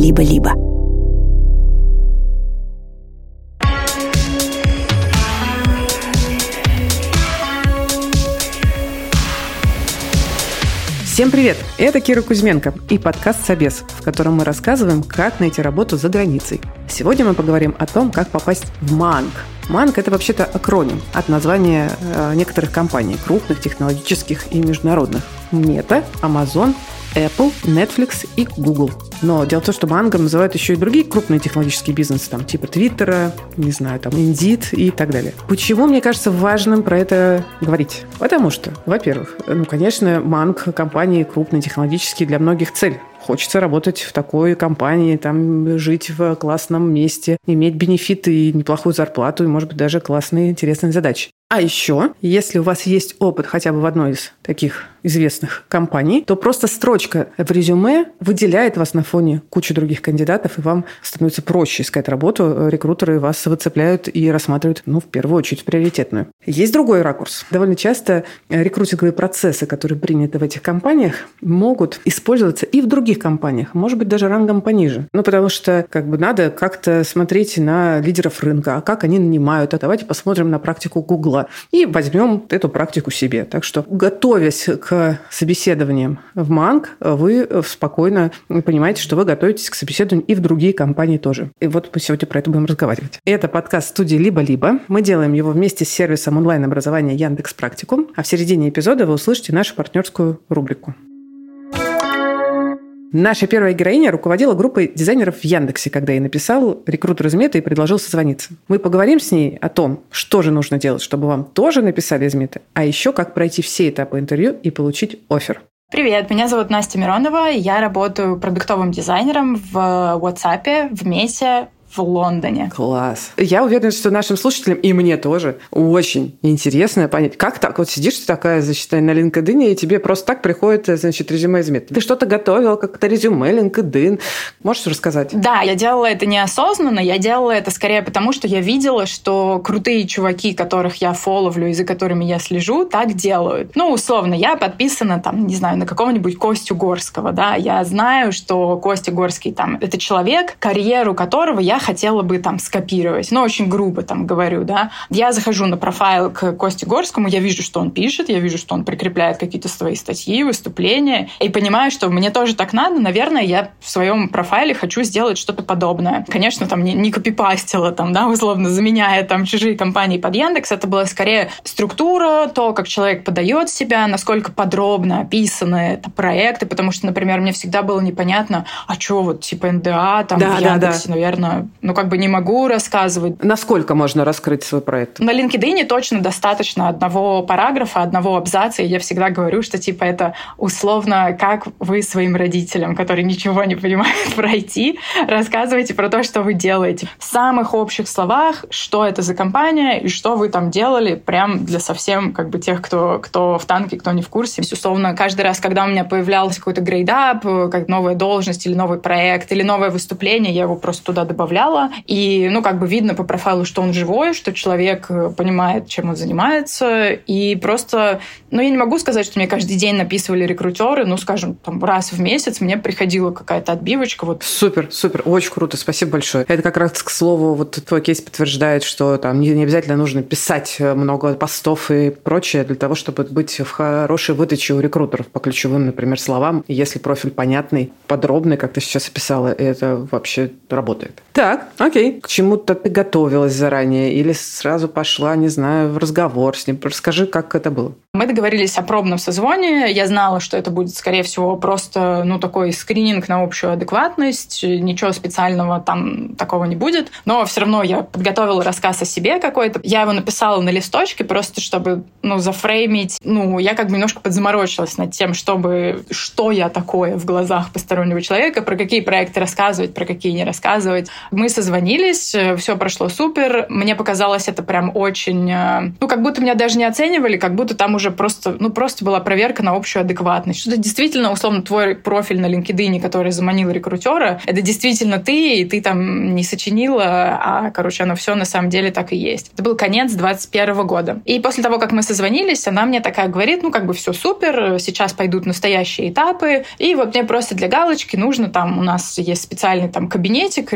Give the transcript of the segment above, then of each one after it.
«Либо-либо». Всем привет! Это Кира Кузьменко и подкаст «Собес», в котором мы рассказываем, как найти работу за границей. Сегодня мы поговорим о том, как попасть в МАНК. МАНК – это вообще-то акроним от названия э, некоторых компаний, крупных, технологических и международных. Мета, Amazon, Apple, Netflix и Google. Но дело в том, что мангом называют еще и другие крупные технологические бизнесы, там, типа Твиттера, не знаю, там, Indeed и так далее. Почему, мне кажется, важным про это говорить? Потому что, во-первых, ну, конечно, манг компании крупные технологические для многих цель хочется работать в такой компании, там жить в классном месте, иметь бенефиты и неплохую зарплату, и, может быть, даже классные, интересные задачи. А еще, если у вас есть опыт хотя бы в одной из таких известных компаний, то просто строчка в резюме выделяет вас на фоне кучи других кандидатов, и вам становится проще искать работу. Рекрутеры вас выцепляют и рассматривают, ну, в первую очередь, приоритетную. Есть другой ракурс. Довольно часто рекрутинговые процессы, которые приняты в этих компаниях, могут использоваться и в других компаниях, может быть, даже рангом пониже. Ну, потому что как бы надо как-то смотреть на лидеров рынка, а как они нанимают. А давайте посмотрим на практику Гугла. И возьмем эту практику себе. Так что, готовясь к собеседованиям в МАНК, вы спокойно понимаете, что вы готовитесь к собеседованию и в другие компании тоже. И вот мы сегодня про это будем разговаривать. Это подкаст студии «Либо-либо». Мы делаем его вместе с сервисом онлайн-образования Яндекс Практикум, а в середине эпизода вы услышите нашу партнерскую рубрику. Наша первая героиня руководила группой дизайнеров в Яндексе, когда ей написал рекрутер из Мета и предложил созвониться. Мы поговорим с ней о том, что же нужно делать, чтобы вам тоже написали из Мета, а еще как пройти все этапы интервью и получить офер. Привет, меня зовут Настя Миронова, я работаю продуктовым дизайнером в WhatsApp, в Мете, в Лондоне. Класс. Я уверена, что нашим слушателям и мне тоже очень интересно понять, как так? Вот сидишь ты такая, значит, на LinkedIn, и тебе просто так приходит, значит, резюме из Ты что-то готовил, как-то резюме, LinkedIn. Можешь рассказать? Да, я делала это неосознанно, я делала это скорее потому, что я видела, что крутые чуваки, которых я фоловлю и за которыми я слежу, так делают. Ну, условно, я подписана там, не знаю, на какого-нибудь Костю Горского, да, я знаю, что Костя Горский там, это человек, карьеру которого я хотела бы там скопировать. Ну, очень грубо там говорю, да. Я захожу на профайл к Косте Горскому, я вижу, что он пишет, я вижу, что он прикрепляет какие-то свои статьи, выступления, и понимаю, что мне тоже так надо, наверное, я в своем профайле хочу сделать что-то подобное. Конечно, там не, не копипастила, там, да, условно заменяя там чужие компании под Яндекс, это была скорее структура, то, как человек подает себя, насколько подробно описаны это проекты, потому что, например, мне всегда было непонятно, а что вот типа НДА там да, в Яндексе, да, да. наверное, ну, как бы не могу рассказывать. Насколько можно раскрыть свой проект? На LinkedIn точно достаточно одного параграфа, одного абзаца, и я всегда говорю, что, типа, это условно, как вы своим родителям, которые ничего не понимают пройти, рассказываете про то, что вы делаете. В самых общих словах, что это за компания и что вы там делали, прям для совсем, как бы, тех, кто, кто в танке, кто не в курсе. Условно, каждый раз, когда у меня появлялся какой-то грейдап, как новая должность или новый проект, или новое выступление, я его просто туда добавляла, материала. И, ну, как бы видно по профайлу, что он живой, что человек э, понимает, чем он занимается. И просто, ну, я не могу сказать, что мне каждый день написывали рекрутеры, ну, скажем, там, раз в месяц мне приходила какая-то отбивочка. Вот. Супер, супер, очень круто, спасибо большое. Это как раз, к слову, вот твой кейс подтверждает, что там не, не обязательно нужно писать э, много постов и прочее для того, чтобы быть в хорошей выдаче у рекрутеров по ключевым, например, словам. Если профиль понятный, подробный, как ты сейчас описала, это вообще работает. Так, так, окей. К чему-то ты готовилась заранее или сразу пошла, не знаю, в разговор с ним? Расскажи, как это было. Мы договорились о пробном созвоне. Я знала, что это будет, скорее всего, просто ну, такой скрининг на общую адекватность. Ничего специального там такого не будет. Но все равно я подготовила рассказ о себе какой-то. Я его написала на листочке, просто чтобы ну, зафреймить. Ну, я как бы немножко подзаморочилась над тем, чтобы что я такое в глазах постороннего человека, про какие проекты рассказывать, про какие не рассказывать мы созвонились, э, все прошло супер. Мне показалось это прям очень... Э, ну, как будто меня даже не оценивали, как будто там уже просто, ну, просто была проверка на общую адекватность. Что-то действительно, условно, твой профиль на LinkedIn, который заманил рекрутера, это действительно ты, и ты там не сочинила, а, короче, оно все на самом деле так и есть. Это был конец 21 года. И после того, как мы созвонились, она мне такая говорит, ну, как бы все супер, сейчас пойдут настоящие этапы, и вот мне просто для галочки нужно там, у нас есть специальный там кабинетик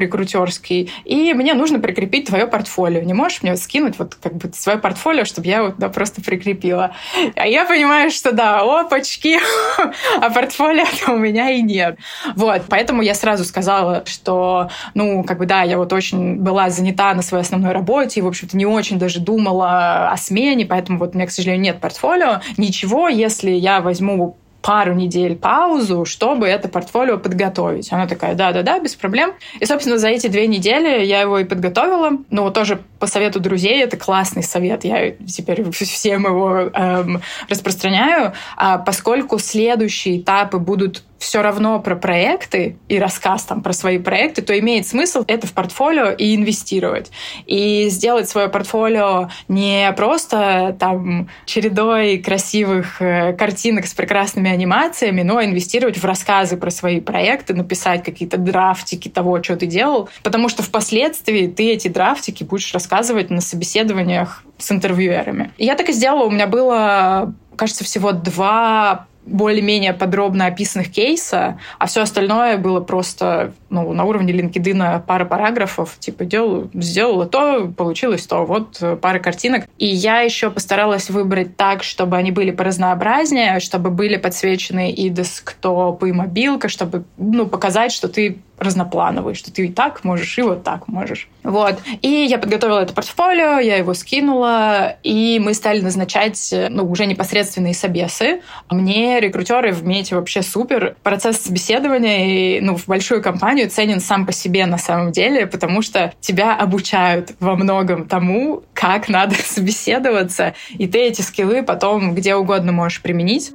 рекрутерский, и мне нужно прикрепить твое портфолио. Не можешь мне скинуть вот как бы свое портфолио, чтобы я вот да, просто прикрепила. А я понимаю, что да, опачки, а портфолио у меня и нет. Вот, поэтому я сразу сказала, что, ну, как бы да, я вот очень была занята на своей основной работе и, в общем-то, не очень даже думала о смене, поэтому вот у меня, к сожалению, нет портфолио. Ничего, если я возьму пару недель паузу, чтобы это портфолио подготовить. Она такая, да-да-да, без проблем. И, собственно, за эти две недели я его и подготовила. Но тоже по совету друзей, это классный совет. Я теперь всем его эм, распространяю. А поскольку следующие этапы будут все равно про проекты и рассказ там про свои проекты, то имеет смысл это в портфолио и инвестировать. И сделать свое портфолио не просто там чередой красивых э, картинок с прекрасными анимациями, но инвестировать в рассказы про свои проекты, написать какие-то драфтики того, что ты делал, потому что впоследствии ты эти драфтики будешь рассказывать на собеседованиях с интервьюерами. Я так и сделала. У меня было кажется, всего два более-менее подробно описанных кейса, а все остальное было просто ну, на уровне LinkedIn пара параграфов, типа делал, сделала то, получилось то, вот э, пара картинок. И я еще постаралась выбрать так, чтобы они были поразнообразнее, чтобы были подсвечены и десктоп, и мобилка, чтобы ну, показать, что ты разноплановый, что ты и так можешь, и вот так можешь. Вот. И я подготовила это портфолио, я его скинула, и мы стали назначать ну, уже непосредственные собесы. Мне рекрутеры в Мете вообще супер. Процесс собеседования и, ну, в большую компанию ценен сам по себе на самом деле, потому что тебя обучают во многом тому, как надо собеседоваться, и ты эти скиллы потом где угодно можешь применить.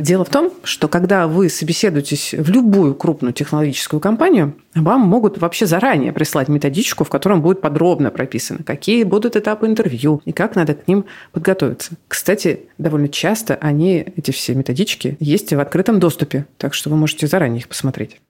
Дело в том, что когда вы собеседуетесь в любую крупную технологическую компанию, вам могут вообще заранее прислать методичку, в котором будет подробно прописано, какие будут этапы интервью и как надо к ним подготовиться. Кстати, довольно часто они, эти все методички, есть в открытом доступе, так что вы можете заранее их посмотреть.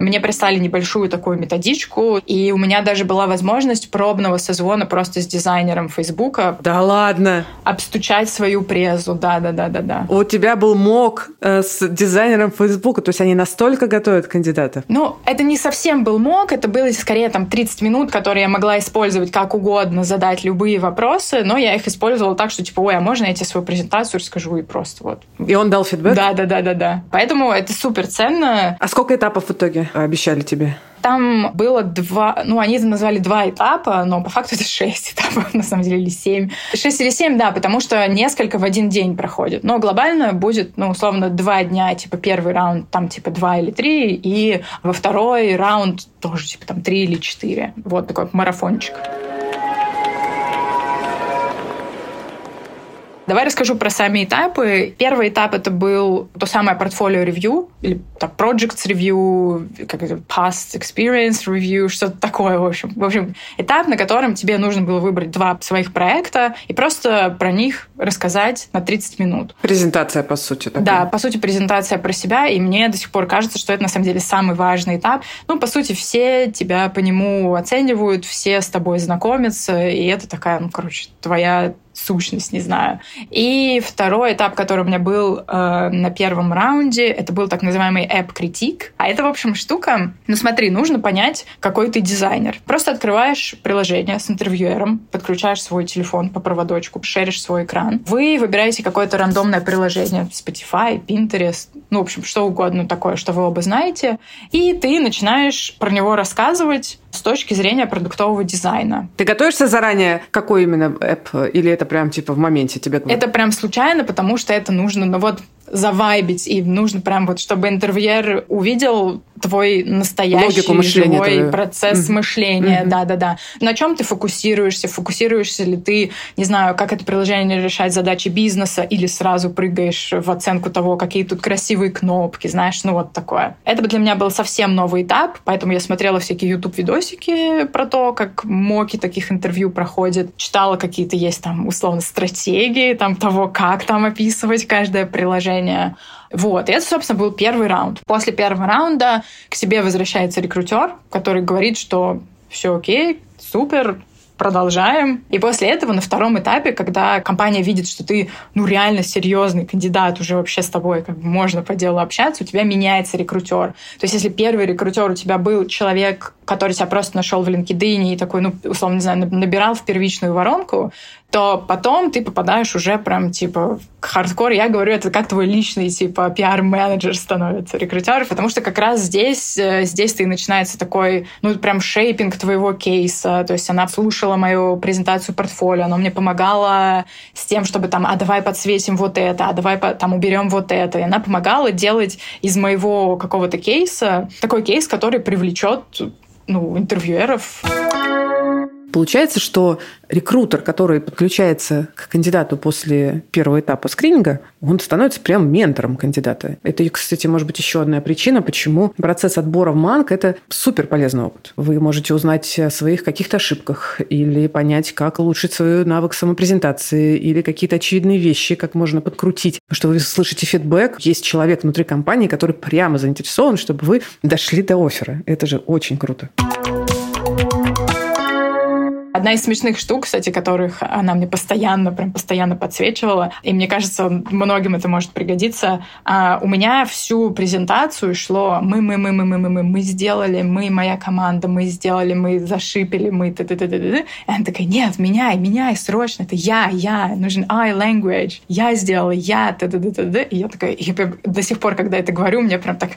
Мне прислали небольшую такую методичку, и у меня даже была возможность пробного созвона просто с дизайнером Фейсбука. Да ладно? Обстучать свою презу, да-да-да-да-да. У тебя был мок э, с дизайнером Фейсбука, то есть они настолько готовят кандидатов? Ну, это не совсем был мок, это было скорее там 30 минут, которые я могла использовать как угодно, задать любые вопросы, но я их использовала так, что типа, ой, а можно я тебе свою презентацию расскажу и просто вот. И он дал фидбэк? Да-да-да-да-да. Поэтому это супер ценно. А сколько этапов в итоге? Обещали тебе? Там было два, ну, они это назвали два этапа, но по факту это шесть этапов, на самом деле, или семь. Шесть или семь, да, потому что несколько в один день проходит. Но глобально будет, ну, условно, два дня, типа, первый раунд, там, типа, два или три, и во второй раунд тоже, типа, там, три или четыре. Вот такой марафончик. Давай расскажу про сами этапы. Первый этап это был то самое портфолио ревью, или так, projects review, как это, past experience review, что-то такое, в общем. В общем, этап, на котором тебе нужно было выбрать два своих проекта и просто про них рассказать на 30 минут. Презентация, по сути. Такая. Да, по сути, презентация про себя, и мне до сих пор кажется, что это на самом деле самый важный этап. Ну, по сути, все тебя по нему оценивают, все с тобой знакомятся, и это такая, ну, короче, твоя сущность, не знаю. И второй этап, который у меня был э, на первом раунде, это был так называемый app-критик. А это, в общем, штука, ну смотри, нужно понять, какой ты дизайнер. Просто открываешь приложение с интервьюером, подключаешь свой телефон по проводочку, шеришь свой экран. Вы выбираете какое-то рандомное приложение, Spotify, Pinterest, ну, в общем, что угодно такое, что вы оба знаете. И ты начинаешь про него рассказывать, с точки зрения продуктового дизайна. Ты готовишься заранее, какой именно app, или это прям типа в моменте тебе? Это прям случайно, потому что это нужно, ну вот завайбить, и нужно прям вот, чтобы интервьюер увидел твой настоящий живой твою. процесс Мгм. мышления. Да-да-да. На чем ты фокусируешься? Фокусируешься ли ты, не знаю, как это приложение решать задачи бизнеса, или сразу прыгаешь в оценку того, какие тут красивые кнопки, знаешь, ну вот такое. Это бы для меня был совсем новый этап, поэтому я смотрела всякие YouTube-видосики про то, как моки таких интервью проходят, читала какие-то есть там условно стратегии там того, как там описывать каждое приложение. Вот, и это, собственно, был первый раунд. После первого раунда к себе возвращается рекрутер, который говорит, что все окей, супер, продолжаем. И после этого на втором этапе, когда компания видит, что ты ну реально серьезный кандидат, уже вообще с тобой как бы можно по делу общаться, у тебя меняется рекрутер. То есть если первый рекрутер у тебя был человек, который тебя просто нашел в LinkedIn и такой, ну, условно, не знаю, набирал в первичную воронку, то потом ты попадаешь уже прям, типа, к хардкор. Я говорю, это как твой личный, типа, пиар-менеджер становится рекрутер, потому что как раз здесь, э, здесь ты начинается такой, ну, прям shaping твоего кейса. То есть она слушала мою презентацию портфолио, она мне помогала с тем, чтобы там, а давай подсветим вот это, а давай там уберем вот это. И она помогала делать из моего какого-то кейса такой кейс, который привлечет ну, интервьюеров. Получается, что рекрутер, который подключается к кандидату после первого этапа скрининга, он становится прям ментором кандидата. Это, кстати, может быть еще одна причина, почему процесс отбора в МАНК – это супер полезный опыт. Вы можете узнать о своих каких-то ошибках или понять, как улучшить свой навык самопрезентации или какие-то очевидные вещи, как можно подкрутить. Что вы слышите фидбэк, есть человек внутри компании, который прямо заинтересован, чтобы вы дошли до оффера. Это же очень круто. Одна из смешных штук, кстати, которых она мне постоянно, прям постоянно подсвечивала, и мне кажется, многим это может пригодиться. А, у меня всю презентацию шло мы, мы, мы, мы, мы, мы, мы, мы сделали, мы, моя команда, мы сделали, мы зашипели, мы т т т т т И она такая, нет, меняй, меняй, срочно, это я, я, нужен I language, я сделала, я, т т т т т И я такая, я до сих пор, когда это говорю, мне прям так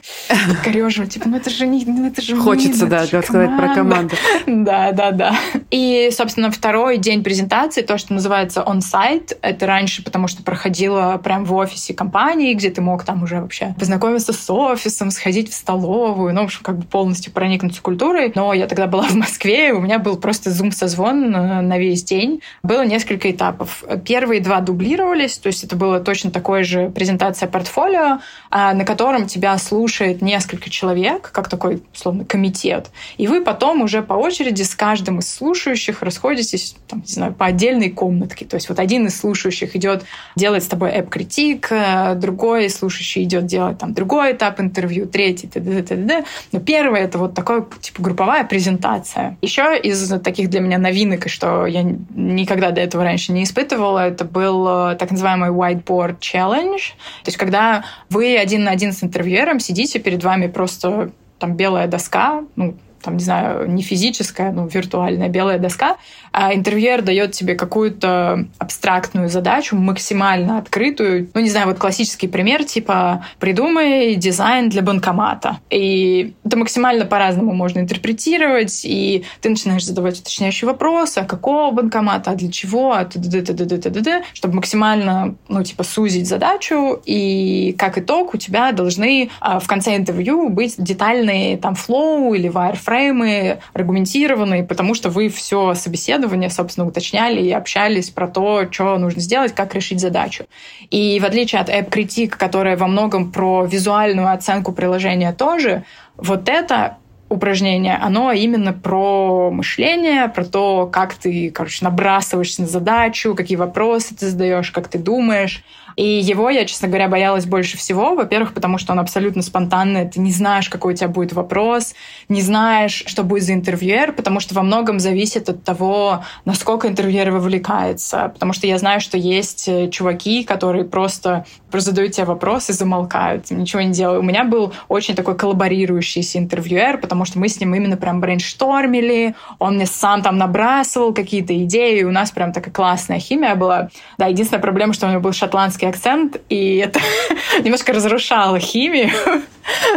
кореживает, типа, ну это же не, ну это же Хочется, да, сказать про команду. Да, да, да. И собственно, второй день презентации, то, что называется on-site, это раньше, потому что проходило прям в офисе компании, где ты мог там уже вообще познакомиться с офисом, сходить в столовую, ну, в общем, как бы полностью проникнуться культурой. Но я тогда была в Москве, и у меня был просто зум-созвон на весь день. Было несколько этапов. Первые два дублировались, то есть это было точно такое же презентация портфолио, на котором тебя слушает несколько человек, как такой, условно, комитет. И вы потом уже по очереди с каждым из слушающих расходитесь, там, не знаю, по отдельной комнатке. То есть вот один из слушающих идет делать с тобой эп-критик, другой слушающий идет делать там другой этап интервью, третий, т.д. т.д. Но первый это вот такой, типа, групповая презентация. Еще из таких для меня новинок, и что я никогда до этого раньше не испытывала, это был так называемый whiteboard challenge. То есть когда вы один на один с интервьюером сидите, перед вами просто там белая доска, ну, там, не знаю, не физическая, но виртуальная белая доска, а интервьюер дает тебе какую-то абстрактную задачу, максимально открытую. Ну, не знаю, вот классический пример, типа придумай дизайн для банкомата. И это максимально по-разному можно интерпретировать, и ты начинаешь задавать уточняющие вопросы, а какого банкомата, а для чего, а т.д. т.д. т.д. чтобы максимально, ну, типа, сузить задачу, и как итог у тебя должны в конце интервью быть детальные там флоу или wireframe фреймы аргументированные, потому что вы все собеседование, собственно, уточняли и общались про то, что нужно сделать, как решить задачу. И в отличие от App Critic, которая во многом про визуальную оценку приложения тоже, вот это упражнение, оно именно про мышление, про то, как ты, короче, набрасываешься на задачу, какие вопросы ты задаешь, как ты думаешь. И его я, честно говоря, боялась больше всего. Во-первых, потому что он абсолютно спонтанный. Ты не знаешь, какой у тебя будет вопрос, не знаешь, что будет за интервьюер, потому что во многом зависит от того, насколько интервьюер вовлекается. Потому что я знаю, что есть э, чуваки, которые просто, просто задают тебе вопрос и замолкают, ничего не делают. У меня был очень такой коллаборирующийся интервьюер, потому что мы с ним именно прям брейнштормили, он мне сам там набрасывал какие-то идеи, и у нас прям такая классная химия была. Да, единственная проблема, что у него был шотландский акцент, и это немножко разрушало химию,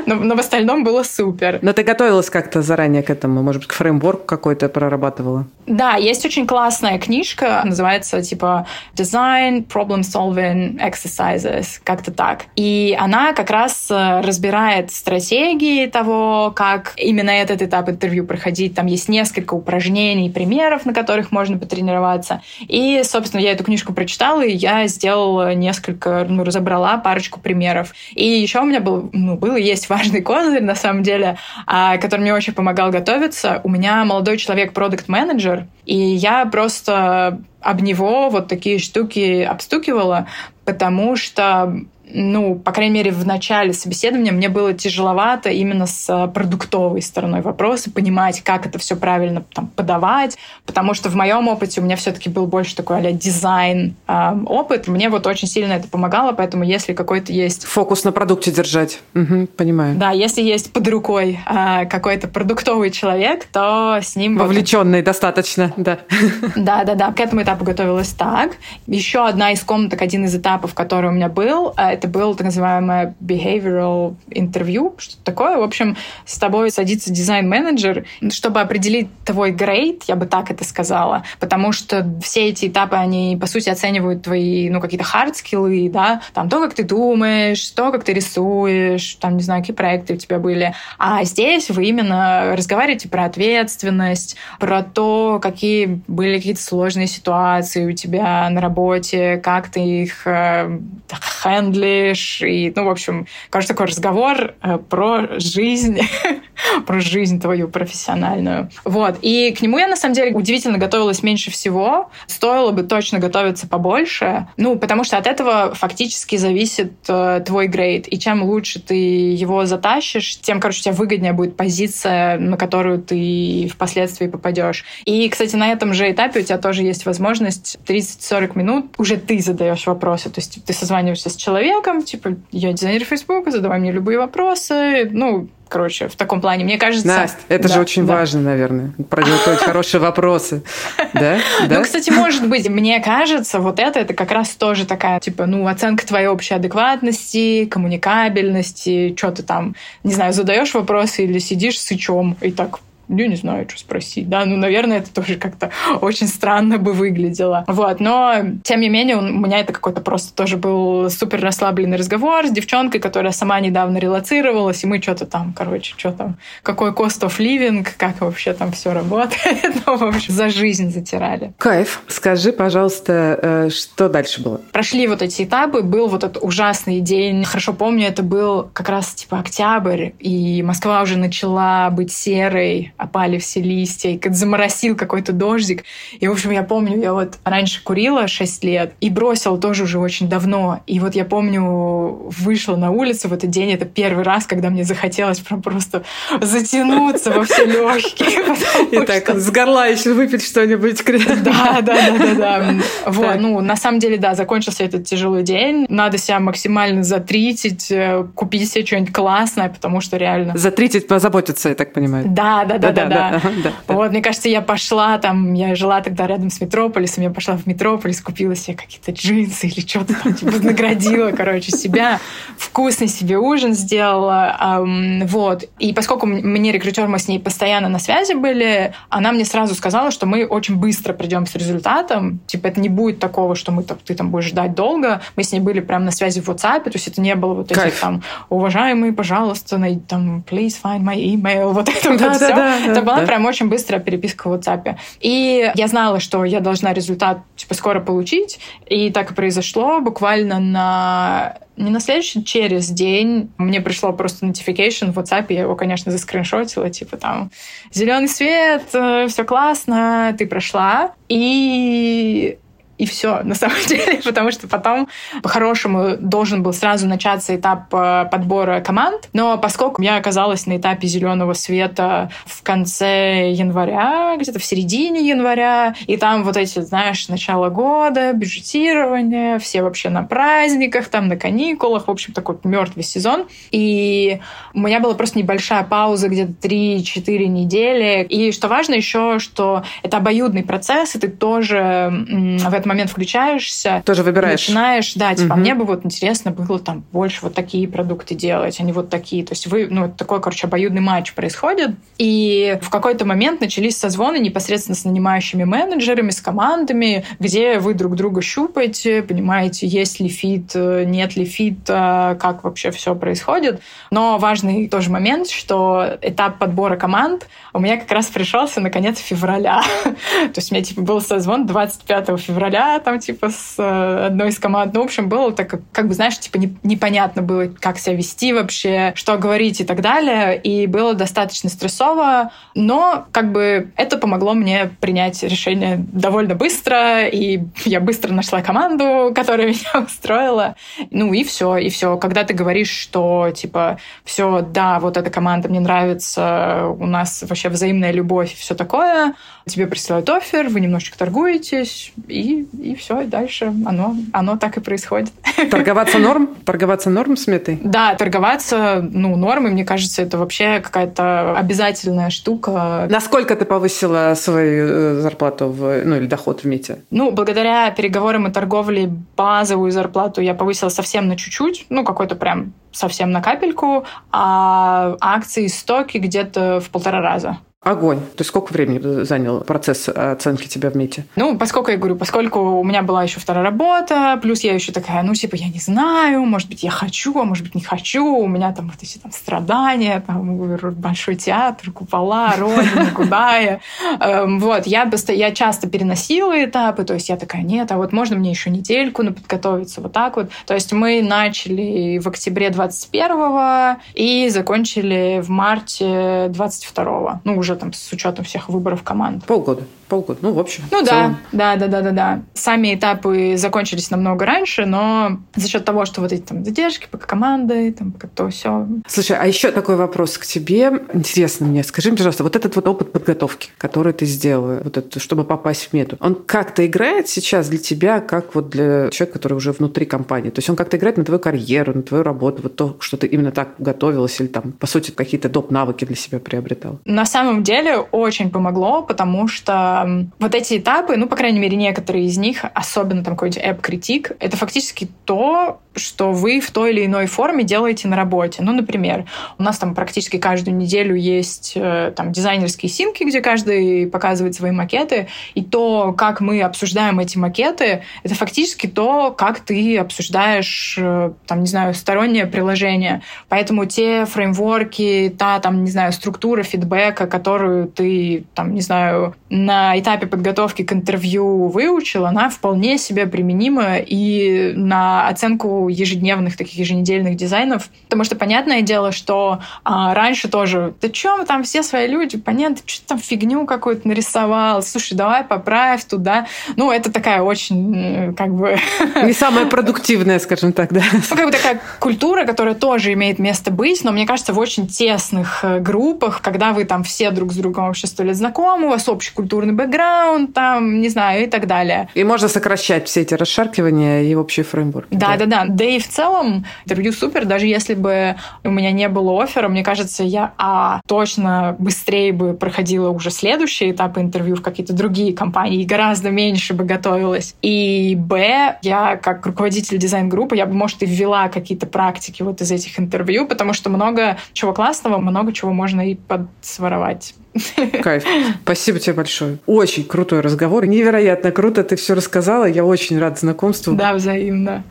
но, но в остальном было супер. Но ты готовилась как-то заранее к этому? Может быть, к фреймворку какой-то прорабатывала? Да, есть очень классная книжка, называется типа Design Problem Solving Exercises, как-то так. И она как раз э, разбирает стратегии того, как именно этот этап интервью проходить. Там есть несколько упражнений, примеров, на которых можно потренироваться. И, собственно, я эту книжку прочитала, и я сделала несколько, ну, разобрала парочку примеров. И еще у меня был, ну, был есть важный козырь, на самом деле, а, который мне очень помогал готовиться. У меня молодой человек, продукт менеджер и я просто об него вот такие штуки обстукивала, потому что ну, по крайней мере, в начале собеседования мне было тяжеловато именно с э, продуктовой стороной вопроса, понимать, как это все правильно там, подавать, потому что в моем опыте у меня все-таки был больше такой а дизайн э, опыт. Мне вот очень сильно это помогало, поэтому если какой-то есть... Фокус на продукте держать. Угу, понимаю. Да, если есть под рукой э, какой-то продуктовый человек, то с ним... Вовлеченный вот... достаточно, да. Да, да, да. К этому этапу готовилась так. Еще одна из комнаток, один из этапов, который у меня был, э, это был так называемое behavioral интервью, что-то такое. В общем, с тобой садится дизайн-менеджер, чтобы определить твой грейд, я бы так это сказала, потому что все эти этапы, они, по сути, оценивают твои, ну, какие-то хард-скиллы, да, там, то, как ты думаешь, то, как ты рисуешь, там, не знаю, какие проекты у тебя были. А здесь вы именно разговариваете про ответственность, про то, какие были какие-то сложные ситуации у тебя на работе, как ты их э, хендлишь. И, ну, в общем, кажется, такой разговор э, про жизнь, про жизнь твою профессиональную. Вот. И к нему я, на самом деле, удивительно готовилась меньше всего. Стоило бы точно готовиться побольше. Ну, потому что от этого фактически зависит э, твой грейд. И чем лучше ты его затащишь, тем, короче, у тебя выгоднее будет позиция, на которую ты впоследствии попадешь. И, кстати, на этом же этапе у тебя тоже есть возможность 30-40 минут уже ты задаешь вопросы. То есть ты созваниваешься с человеком, типа, я дизайнер Фейсбука, задавай мне любые вопросы. Ну, короче, в таком плане. Мне кажется... Настя, это да, же очень да. важно, наверное, продиктовать хорошие вопросы. Да? Ну, кстати, может быть, мне кажется, вот это, это как раз тоже такая, типа, ну, оценка твоей общей адекватности, коммуникабельности, что ты там, не знаю, задаешь вопросы или сидишь с ичом и так я не знаю, что спросить, да, ну, наверное, это тоже как-то очень странно бы выглядело. Вот, но, тем не менее, у меня это какой-то просто тоже был супер расслабленный разговор с девчонкой, которая сама недавно релацировалась, и мы что-то там, короче, что там, какой cost of living, как вообще там все работает, ну, в общем, за жизнь затирали. Кайф. Скажи, пожалуйста, э, что дальше было? Прошли вот эти этапы, был вот этот ужасный день. Хорошо помню, это был как раз типа октябрь, и Москва уже начала быть серой, опали все листья, и заморосил какой-то дождик. И, в общем, я помню, я вот раньше курила 6 лет и бросила тоже уже очень давно. И вот я помню, вышла на улицу в этот день, это первый раз, когда мне захотелось прям просто затянуться во все легкие. И так с горла еще выпить что-нибудь. Да, да, да, да, да. Вот, ну, на самом деле, да, закончился этот тяжелый день. Надо себя максимально затритить, э, купить себе что-нибудь классное, потому что реально... Затритить, позаботиться, я так понимаю. Да, да, да, да, да, да. Вот, мне кажется, я пошла там, я жила тогда рядом с Метрополисом, я пошла в Метрополис, купила себе какие-то джинсы или что-то там, типа, наградила, короче, себя, вкусный себе ужин сделала, вот. И поскольку мне рекрутер, мы с ней постоянно на связи были, она мне сразу сказала, что мы очень быстро придем с результатом, типа, это не будет такого, что мы, ты там будешь ждать долго, мы с ней были прям на связи в WhatsApp, то есть это не было вот этих там, уважаемые, пожалуйста, там, please find my email, вот это вот все. Это была прям очень быстрая переписка в WhatsApp. И я знала, что я должна результат типа скоро получить, и так и произошло. Буквально на не на следующий, через день мне пришло просто notification в WhatsApp, я его, конечно, заскриншотила, типа там зеленый свет, э, все классно, ты прошла. И и все, на самом деле, потому что потом по-хорошему должен был сразу начаться этап э, подбора команд, но поскольку я оказалась на этапе зеленого света в конце января, где-то в середине января, и там вот эти, знаешь, начало года, бюджетирование, все вообще на праздниках, там на каникулах, в общем, такой мертвый сезон, и у меня была просто небольшая пауза, где-то 3-4 недели, и что важно еще, что это обоюдный процесс, и ты тоже в этом какой-то момент включаешься. Тоже выбираешь. Начинаешь, да, типа, угу. мне бы вот интересно было там больше вот такие продукты делать, а не вот такие. То есть вы, ну, такой, короче, обоюдный матч происходит. И в какой-то момент начались созвоны непосредственно с нанимающими менеджерами, с командами, где вы друг друга щупаете, понимаете, есть ли fit, нет ли fit а, как вообще все происходит. Но важный тоже момент, что этап подбора команд у меня как раз пришелся на конец февраля. То есть у меня типа был созвон 25 февраля, там типа с э, одной из команд. Ну, в общем, было так, как, как бы, знаешь, типа не, непонятно было, как себя вести вообще, что говорить и так далее. И было достаточно стрессово, но как бы это помогло мне принять решение довольно быстро, и я быстро нашла команду, которая меня устроила. Ну и все, и все. Когда ты говоришь, что типа все, да, вот эта команда мне нравится, у нас вообще взаимная любовь и все такое, тебе присылают офер, вы немножечко торгуетесь, и, и все, и дальше оно, оно так и происходит. Торговаться норм? Торговаться норм с метой? Да, торговаться, ну, нормы, мне кажется, это вообще какая-то обязательная штука. Насколько ты повысила свою э, зарплату, в, ну, или доход в мете? Ну, благодаря переговорам и торговле базовую зарплату я повысила совсем на чуть-чуть, ну, какой-то прям совсем на капельку, а акции и стоки где-то в полтора раза. Огонь. То есть сколько времени занял процесс оценки тебя в МИТе? Ну, поскольку я говорю, поскольку у меня была еще вторая работа, плюс я еще такая, ну, типа, я не знаю, может быть, я хочу, а может быть, не хочу, у меня там вот эти там страдания, там большой театр, купола, родина, куда я. Эм, вот, я, я часто переносила этапы, то есть я такая, нет, а вот можно мне еще недельку на подготовиться, вот так вот. То есть мы начали в октябре 21 и закончили в марте 22 ну, уже там с учетом всех выборов команд. Полгода. Полгода, ну, в общем. Ну да, да, да, да, да, да. Сами этапы закончились намного раньше, но за счет того, что вот эти там задержки, пока команды, там, пока то все. Слушай, а еще такой вопрос к тебе. Интересно мне, скажи мне, пожалуйста, вот этот вот опыт подготовки, который ты сделала, вот это, чтобы попасть в мету, он как-то играет сейчас для тебя, как вот для человека, который уже внутри компании? То есть он как-то играет на твою карьеру, на твою работу, вот то, что ты именно так готовилась или там, по сути, какие-то доп. навыки для себя приобретал? На самом деле очень помогло, потому что вот эти этапы, ну, по крайней мере, некоторые из них, особенно там какой-нибудь app-критик, это фактически то, что вы в той или иной форме делаете на работе. Ну, например, у нас там практически каждую неделю есть э, там дизайнерские симки, где каждый показывает свои макеты, и то, как мы обсуждаем эти макеты, это фактически то, как ты обсуждаешь, э, там, не знаю, стороннее приложение. Поэтому те фреймворки, та, там, не знаю, структура фидбэка, которую ты, там, не знаю, на этапе подготовки к интервью выучил, она вполне себе применима и на оценку ежедневных, таких еженедельных дизайнов. Потому что понятное дело, что а, раньше тоже, да что там все свои люди, понятно, что там фигню какую-то нарисовал, слушай, давай поправь туда. Ну, это такая очень, как бы... Не самая продуктивная, скажем так, да? Ну, как бы такая культура, которая тоже имеет место быть, но мне кажется, в очень тесных э, группах, когда вы там все друг с другом вообще сто лет знакомы, у вас общий культурный бэкграунд, там, не знаю, и так далее. И можно сокращать все эти расшаркивания и общий фреймворк. Да, да, да. Да и в целом интервью супер, даже если бы у меня не было оффера, мне кажется, я, а, точно быстрее бы проходила уже следующие этапы интервью в какие-то другие компании гораздо меньше бы готовилась. И, б, я как руководитель дизайн-группы, я бы, может, и ввела какие-то практики вот из этих интервью, потому что много чего классного, много чего можно и подсворовать. Кайф. Спасибо тебе большое. Очень крутой разговор. Невероятно круто ты все рассказала. Я очень рад знакомству. Да, взаимно.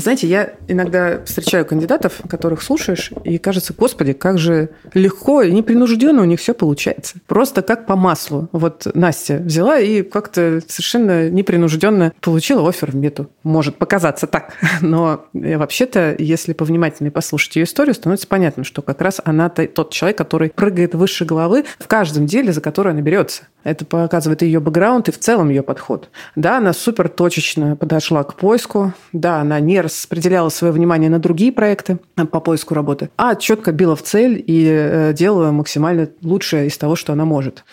Знаете, я иногда встречаю кандидатов, которых слушаешь, и кажется, господи, как же легко и непринужденно у них все получается. Просто как по маслу. Вот Настя взяла и как-то совершенно непринужденно получила офер в мету. Может показаться так. Но вообще-то, если повнимательнее послушать ее историю, становится понятно, что как раз она тот человек, который прыгает выше головы в каждом деле, за которое она берется. Это показывает ее бэкграунд и в целом ее подход. Да, она супер точечно подошла к поиску. Да, она не распределяла свое внимание на другие проекты по поиску работы, а четко била в цель и э, делала максимально лучшее из того, что она может.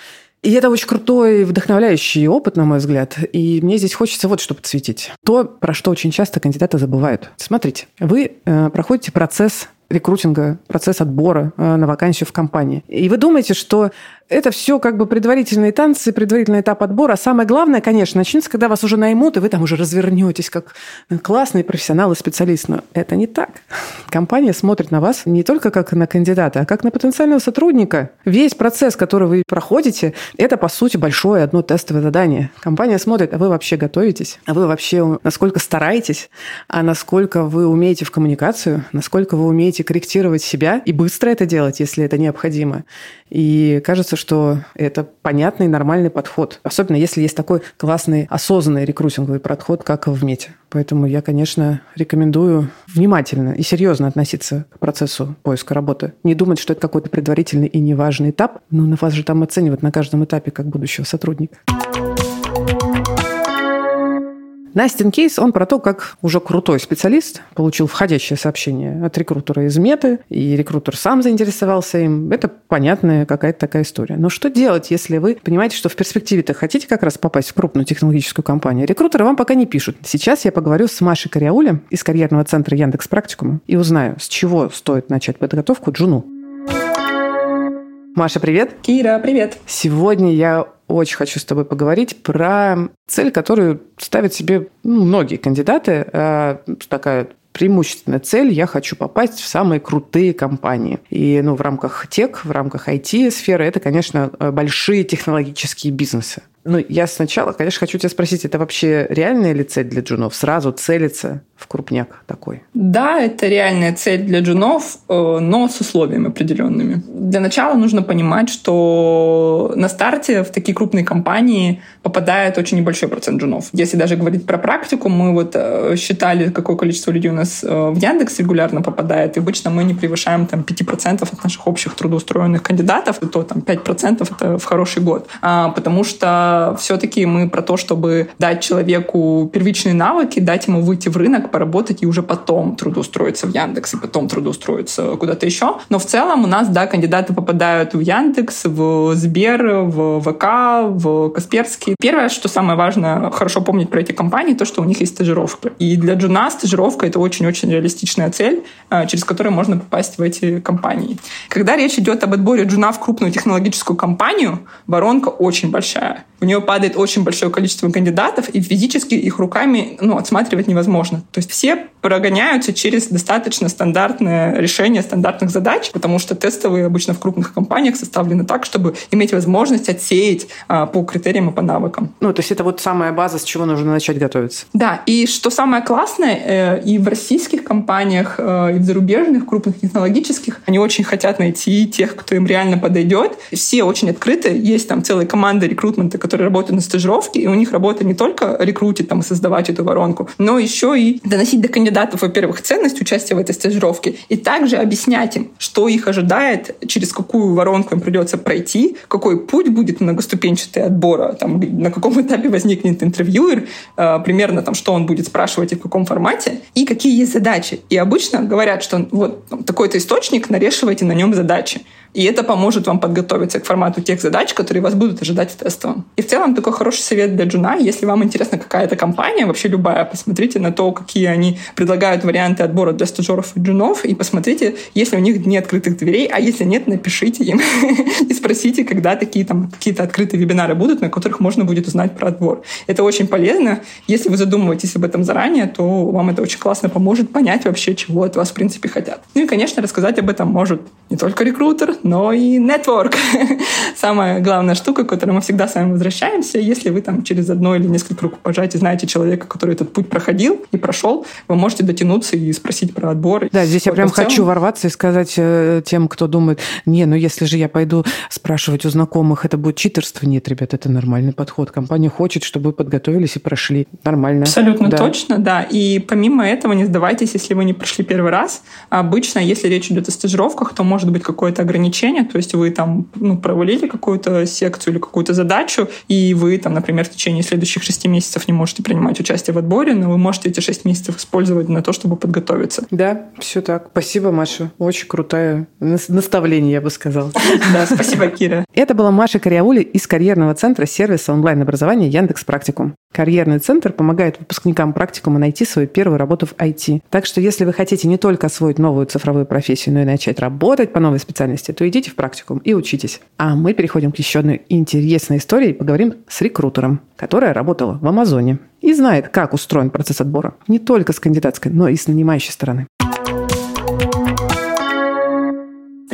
И это очень крутой, вдохновляющий опыт, на мой взгляд. И мне здесь хочется вот что подсветить. То, про что очень часто кандидаты забывают. Смотрите, вы э, проходите процесс рекрутинга, процесс отбора э, на вакансию в компании. И вы думаете, что это все как бы предварительные танцы, предварительный этап отбора. А самое главное, конечно, начнется, когда вас уже наймут, и вы там уже развернетесь как классный профессионал и специалист. Но это не так. Компания смотрит на вас не только как на кандидата, а как на потенциального сотрудника. Весь процесс, который вы проходите, это, по сути, большое одно тестовое задание. Компания смотрит, а вы вообще готовитесь? А вы вообще насколько стараетесь? А насколько вы умеете в коммуникацию? Насколько вы умеете корректировать себя и быстро это делать, если это необходимо? И кажется, что это понятный, нормальный подход. Особенно если есть такой классный, осознанный рекрутинговый подход, как в МЕТе. Поэтому я, конечно, рекомендую внимательно и серьезно относиться к процессу поиска работы. Не думать, что это какой-то предварительный и неважный этап. Но на вас же там оценивают на каждом этапе как будущего сотрудника. Настин кейс, он про то, как уже крутой специалист получил входящее сообщение от рекрутера из Меты, и рекрутер сам заинтересовался им. Это понятная какая-то такая история. Но что делать, если вы понимаете, что в перспективе-то хотите как раз попасть в крупную технологическую компанию? Рекрутеры вам пока не пишут. Сейчас я поговорю с Машей Кориаулем из карьерного центра Яндекс Практикума и узнаю, с чего стоит начать подготовку джуну. Маша, привет. Кира, привет. Сегодня я очень хочу с тобой поговорить про цель, которую ставят себе ну, многие кандидаты. А, такая преимущественная цель – я хочу попасть в самые крутые компании. И ну, в рамках тех, в рамках IT-сферы это, конечно, большие технологические бизнесы. Ну, я сначала, конечно, хочу тебя спросить, это вообще реальная ли цель для джунов? Сразу целиться в крупняк такой? Да, это реальная цель для джунов, э, но с условиями определенными. Для начала нужно понимать, что на старте в такие крупные компании попадает очень небольшой процент джунов. Если даже говорить про практику, мы вот э, считали, какое количество людей у нас э, в Яндекс регулярно попадает, и обычно мы не превышаем там 5% от наших общих трудоустроенных кандидатов, то там 5% это в хороший год. А, потому что все-таки мы про то, чтобы дать человеку первичные навыки, дать ему выйти в рынок, поработать и уже потом трудоустроиться в Яндекс, и потом трудоустроиться куда-то еще. Но в целом у нас, да, кандидаты попадают в Яндекс, в Сбер, в ВК, в Касперский. Первое, что самое важное, хорошо помнить про эти компании, то, что у них есть стажировка. И для джуна стажировка — это очень-очень реалистичная цель, э, через которую можно попасть в эти компании. Когда речь идет об отборе джуна в крупную технологическую компанию, воронка очень большая у нее падает очень большое количество кандидатов, и физически их руками ну, отсматривать невозможно. То есть все прогоняются через достаточно стандартное решение стандартных задач, потому что тестовые обычно в крупных компаниях составлены так, чтобы иметь возможность отсеять а, по критериям и по навыкам. Ну, то есть это вот самая база, с чего нужно начать готовиться. Да, и что самое классное, э, и в российских компаниях, э, и в зарубежных крупных технологических, они очень хотят найти тех, кто им реально подойдет. Все очень открыты, есть там целая команда рекрутмента, которые работают на стажировке, и у них работа не только рекрутить, там, создавать эту воронку, но еще и доносить до кандидатов, во-первых, ценность участия в этой стажировке, и также объяснять им, что их ожидает, через какую воронку им придется пройти, какой путь будет многоступенчатый отбора, там, на каком этапе возникнет интервьюер, э, примерно там, что он будет спрашивать и в каком формате, и какие есть задачи. И обычно говорят, что вот такой-то источник, нарешивайте на нем задачи. И это поможет вам подготовиться к формату тех задач, которые вас будут ожидать в тестовом. И в целом такой хороший совет для джуна, если вам интересна какая-то компания, вообще любая, посмотрите на то, какие они предлагают варианты отбора для стажеров и джунов, и посмотрите, если у них дни открытых дверей, а если нет, напишите им и спросите, когда такие там какие-то открытые вебинары будут, на которых можно будет узнать про отбор. Это очень полезно. Если вы задумываетесь об этом заранее, то вам это очень классно поможет понять вообще, чего от вас в принципе хотят. Ну и, конечно, рассказать об этом может не только рекрутер, но и network. Самая главная штука, к которой мы всегда с вами возвращаемся. Если вы там через одно или несколько рукопожатий знаете человека, который этот путь проходил и прошел, вы можете дотянуться и спросить про отбор. Да, здесь вот, я прям целом... хочу ворваться и сказать э, тем, кто думает, не, ну если же я пойду спрашивать у знакомых, это будет читерство. Нет, ребят, это нормальный подход. Компания хочет, чтобы вы подготовились и прошли. Нормально. Абсолютно да. точно, да. И помимо этого не сдавайтесь, если вы не прошли первый раз. Обычно, если речь идет о стажировках, то может быть какое-то ограничение, то есть вы там ну, провалили какую-то секцию или какую-то задачу, и вы там, например, в течение следующих шести месяцев не можете принимать участие в отборе, но вы можете эти шесть месяцев использовать на то, чтобы подготовиться. Да, все так. Спасибо, Маша. Очень крутое наставление, я бы сказала. Да, спасибо, Кира. Это была Маша Кориаули из карьерного центра сервиса онлайн-образования Яндекс Практикум. Карьерный центр помогает выпускникам практикума найти свою первую работу в IT. Так что если вы хотите не только освоить новую цифровую профессию, но и начать работать по новой специальности, то идите в практикум и учитесь. А мы переходим к еще одной интересной истории и поговорим с рекрутером, которая работала в Амазоне и знает, как устроен процесс отбора не только с кандидатской, но и с нанимающей стороны.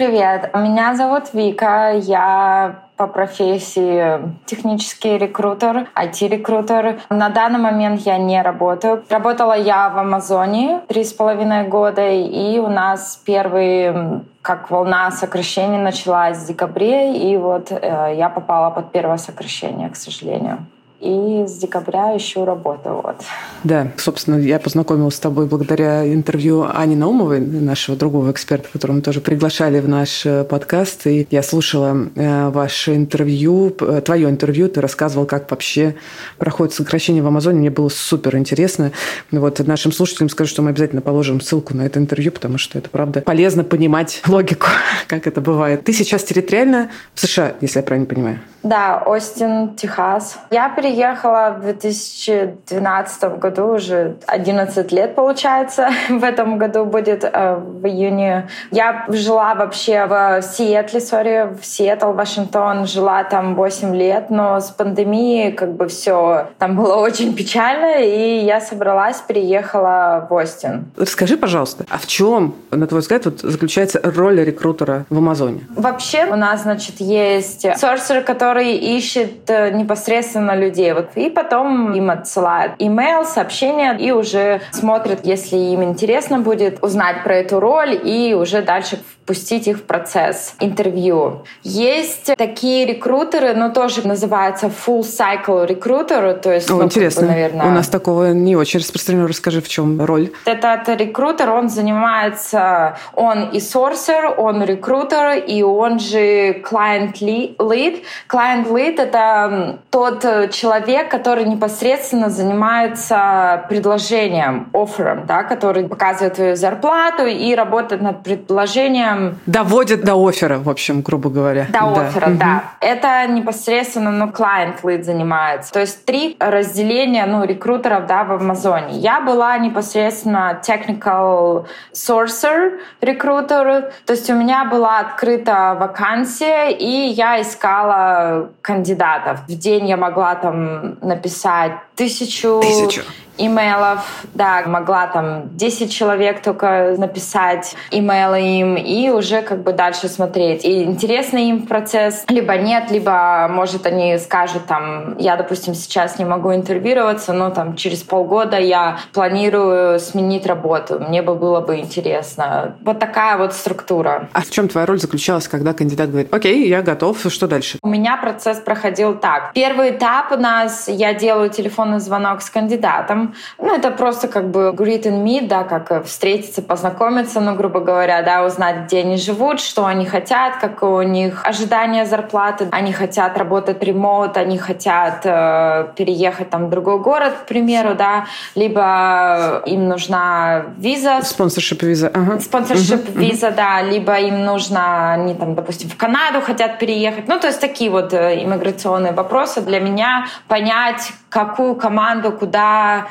Привет, меня зовут Вика, я по профессии технический рекрутер, IT-рекрутер. На данный момент я не работаю. Работала я в Амазоне три с половиной года, и у нас первый как волна сокращений началась в декабре, и вот э, я попала под первое сокращение, к сожалению и с декабря ищу работу. Вот. Да, собственно, я познакомилась с тобой благодаря интервью Ани Наумовой, нашего другого эксперта, которого мы тоже приглашали в наш э, подкаст. И я слушала э, ваше интервью, э, твое интервью, ты рассказывал, как вообще проходит сокращение в Амазоне. Мне было супер интересно. Вот нашим слушателям скажу, что мы обязательно положим ссылку на это интервью, потому что это, правда, полезно понимать логику, как это бывает. Ты сейчас территориально в США, если я правильно понимаю? Да, Остин, Техас. Я переехала в 2012 году, уже 11 лет получается. В этом году будет э, в июне. Я жила вообще в Сиэтле, сори, в Сиэтл, Вашингтон. Жила там 8 лет, но с пандемией как бы все там было очень печально, и я собралась, переехала в Остин. Расскажи, пожалуйста, а в чем, на твой взгляд, вот заключается роль рекрутера в Амазоне? Вообще у нас, значит, есть которые который ищет э, непосредственно людей. Вот, и потом им отсылают имейл, сообщение, и уже смотрят, если им интересно будет узнать про эту роль, и уже дальше пустить их в процесс интервью. Есть такие рекрутеры, но тоже называются full cycle рекрутеры, то есть, О, ну, интересно. Как бы, наверное, У нас такого не очень распространено. Расскажи, в чем роль? Этот рекрутер, он занимается, он и сорсер, он рекрутер, и он же client lead. Client lead — это тот человек, который непосредственно занимается предложением, оффером, да, который показывает твою зарплату и работает над предложением прям... Доводит до оффера, в общем, грубо говоря. До да. оффера, угу. да. Это непосредственно, ну, client lead занимается. То есть три разделения, ну, рекрутеров, да, в Амазоне. Я была непосредственно technical sourcer рекрутер, то есть у меня была открыта вакансия, и я искала кандидатов. В день я могла там написать тысячу... Тысячу имейлов, да, могла там 10 человек только написать имейлы им и уже как бы дальше смотреть. И интересно им процесс, либо нет, либо, может, они скажут там, я, допустим, сейчас не могу интервьюироваться, но там через полгода я планирую сменить работу. Мне бы было бы интересно. Вот такая вот структура. А в чем твоя роль заключалась, когда кандидат говорит, окей, я готов, что дальше? У меня процесс проходил так. Первый этап у нас, я делаю телефонный звонок с кандидатом, ну, это просто как бы greet and meet, да, как э, встретиться, познакомиться, ну, грубо говоря, да, узнать, где они живут, что они хотят, как у них ожидания зарплаты. Они хотят работать ремоут, они хотят э, переехать там в другой город, к примеру, да, либо им нужна виза. Спонсоршип виза. Ага. Спонсоршип виза, да, либо им нужно, они там, допустим, в Канаду хотят переехать. Ну, то есть такие вот э, иммиграционные вопросы для меня понять, какую команду, куда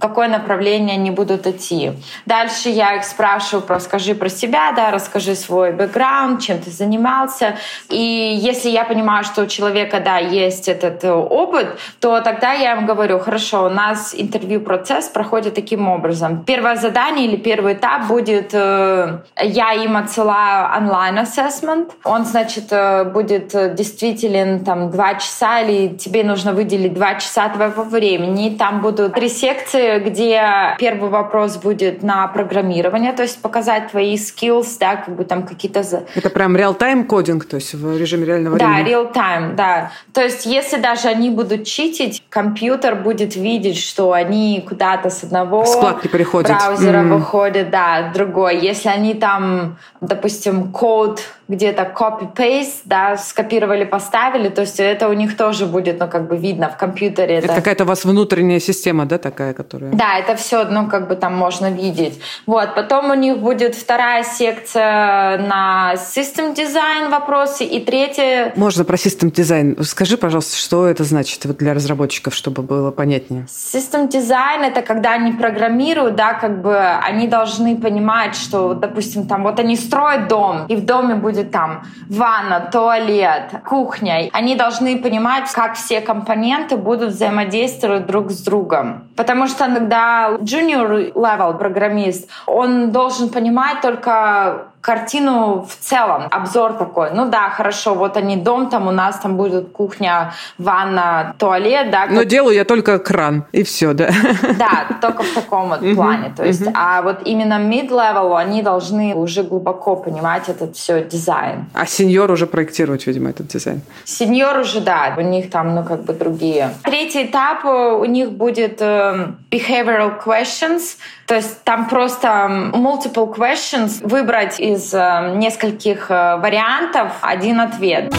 какое направление они будут идти. Дальше я их спрашиваю, про, расскажи про себя, да, расскажи свой бэкграунд, чем ты занимался. И если я понимаю, что у человека, да, есть этот э, опыт, то тогда я им говорю, хорошо, у нас интервью-процесс проходит таким образом. Первое задание или первый этап будет, э, я им отсылаю онлайн-ассессмент. Он, значит, э, будет действителен там два часа, или тебе нужно выделить два часа твоего времени. Там будут три секции, где первый вопрос будет на программирование, то есть показать твои skills, да, как бы там какие-то... Это прям реал-тайм кодинг, то есть в режиме реального да, времени? Да, реал-тайм, да. То есть если даже они будут читить, компьютер будет видеть, что они куда-то с одного Складки переходят. браузера mm-hmm. выходят, да, другой. Если они там, допустим, код где-то copy-paste, да, скопировали, поставили, то есть это у них тоже будет, ну, как бы видно в компьютере. Это, это какая-то у вас внутренняя система, да, такая, которая которые... Да, это все, ну, как бы там можно видеть. Вот, потом у них будет вторая секция на system design вопросы и третья... Можно про system design. Скажи, пожалуйста, что это значит вот для разработчиков, чтобы было понятнее? System design — это когда они программируют, да, как бы они должны понимать, что, допустим, там вот они строят дом, и в доме будет там ванна, туалет, кухня. Они должны понимать, как все компоненты будут взаимодействовать друг с другом. Потому что иногда junior level программист, он должен понимать только картину в целом, обзор такой. Ну да, хорошо, вот они дом, там у нас там будет кухня, ванна, туалет, да. Но делаю я только кран, и все, да. Да, только в таком вот плане. То есть, а вот именно mid-level они должны уже глубоко понимать этот все дизайн. А сеньор уже проектировать, видимо, этот дизайн. Сеньор уже, да, у них там, ну, как бы другие. Третий этап э, у них будет э, behavioral questions, то есть там просто multiple questions, выбрать из э, нескольких э, вариантов один ответ.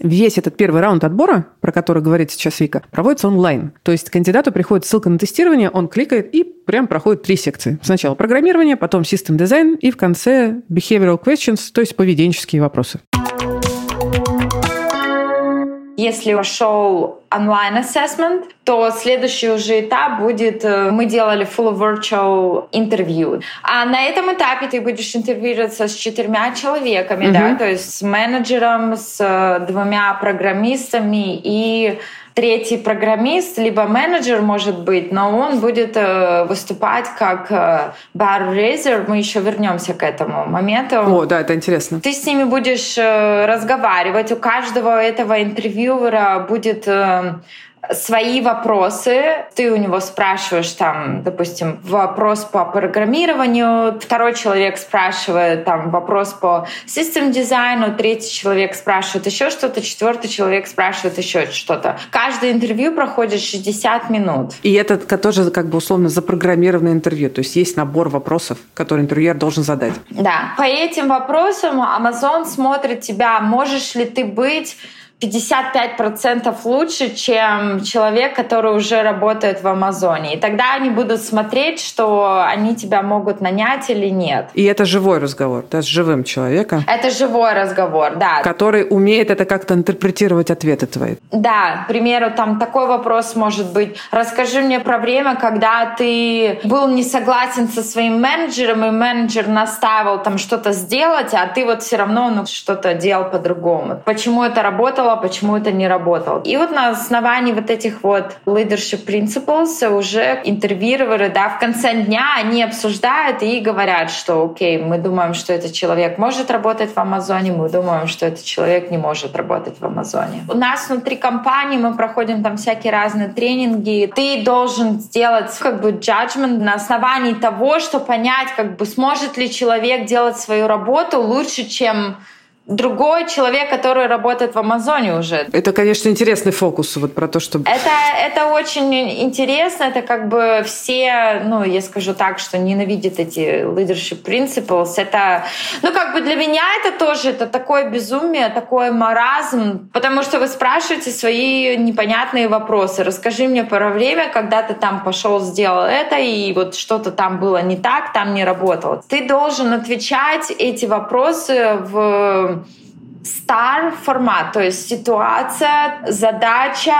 Весь этот первый раунд отбора, про который говорит сейчас Вика, проводится онлайн. То есть кандидату приходит ссылка на тестирование, он кликает и прям проходит три секции. Сначала программирование, потом system design и в конце behavioral questions, то есть поведенческие вопросы. Если прошел онлайн assessment, то следующий уже этап будет, э, мы делали full virtual интервью. А на этом этапе ты будешь интервьюироваться с четырьмя человеками, mm-hmm. да, то есть с менеджером, с э, двумя программистами и третий программист, либо менеджер может быть, но он будет э, выступать как э, bar raiser. Мы еще вернемся к этому моменту. О, да, это интересно. Ты с ними будешь э, разговаривать. У каждого этого интервьюера будет э, свои вопросы. Ты у него спрашиваешь там, допустим, вопрос по программированию, второй человек спрашивает там вопрос по систем дизайну, третий человек спрашивает еще что-то, четвертый человек спрашивает еще что-то. Каждое интервью проходит 60 минут. И это тоже как бы условно запрограммированное интервью, то есть есть набор вопросов, которые интервьюер должен задать. Да. По этим вопросам Amazon смотрит тебя, можешь ли ты быть 55% лучше, чем человек, который уже работает в Амазоне. И тогда они будут смотреть, что они тебя могут нанять или нет. И это живой разговор, да, с живым человеком. Это живой разговор, да. Который умеет это как-то интерпретировать ответы твои. Да, к примеру, там такой вопрос может быть. Расскажи мне про время, когда ты был не согласен со своим менеджером, и менеджер наставил там что-то сделать, а ты вот все равно ну, что-то делал по-другому. Почему это работало, работало, почему это не работало. И вот на основании вот этих вот leadership principles уже интервьюеры, да, в конце дня они обсуждают и говорят, что окей, мы думаем, что этот человек может работать в Амазоне, мы думаем, что этот человек не может работать в Амазоне. У нас внутри компании мы проходим там всякие разные тренинги. Ты должен сделать как бы judgment на основании того, что понять, как бы сможет ли человек делать свою работу лучше, чем другой человек, который работает в Амазоне уже. Это, конечно, интересный фокус вот про то, что... Это, это очень интересно. Это как бы все, ну, я скажу так, что ненавидят эти leadership principles. Это, ну, как бы для меня это тоже, это такое безумие, такой маразм, потому что вы спрашиваете свои непонятные вопросы. Расскажи мне про время, когда ты там пошел, сделал это, и вот что-то там было не так, там не работало. Ты должен отвечать эти вопросы в star формат, то есть ситуация, задача,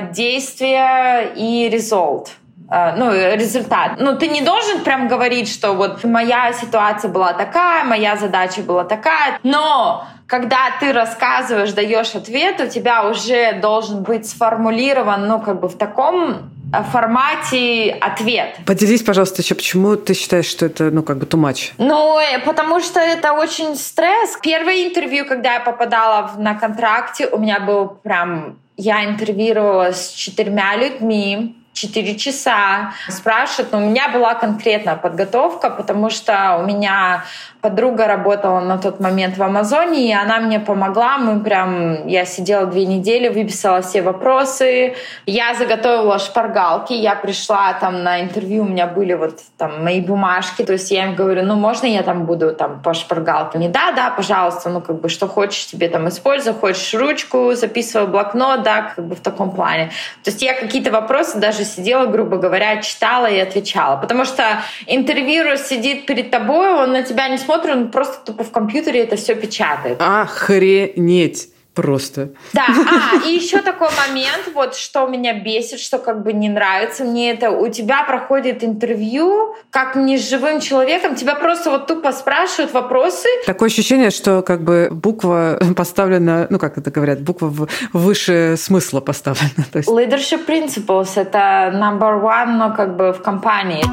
э, действие и результат э, ну, результат. Ну, ты не должен прям говорить, что вот моя ситуация была такая, моя задача была такая, но когда ты рассказываешь, даешь ответ, у тебя уже должен быть сформулирован, ну, как бы в таком формате ответ. Поделись, пожалуйста, еще, почему ты считаешь, что это, ну, как бы too much? Ну, э, потому что это очень стресс. Первое интервью, когда я попадала на контракте, у меня был прям... Я интервьюировала с четырьмя людьми, 4 часа. Спрашивают, но у меня была конкретная подготовка, потому что у меня подруга работала на тот момент в Амазоне, и она мне помогла. Мы прям, я сидела две недели, выписала все вопросы. Я заготовила шпаргалки. Я пришла там на интервью, у меня были вот там мои бумажки. То есть я им говорю, ну можно я там буду там по шпаргалке? Не да, да, пожалуйста, ну как бы что хочешь тебе там используй, хочешь ручку, записывай блокнот, да, как бы в таком плане. То есть я какие-то вопросы даже даже сидела, грубо говоря, читала и отвечала. Потому что интервьюер сидит перед тобой, он на тебя не смотрит, он просто тупо в компьютере это все печатает. Охренеть! Просто. Да, а, и еще такой момент, вот что меня бесит, что как бы не нравится мне это, у тебя проходит интервью, как не с живым человеком, тебя просто вот тупо спрашивают вопросы. Такое ощущение, что как бы буква поставлена, ну как это говорят, буква выше смысла поставлена. То есть... Leadership principles — это number one, но как бы в компании.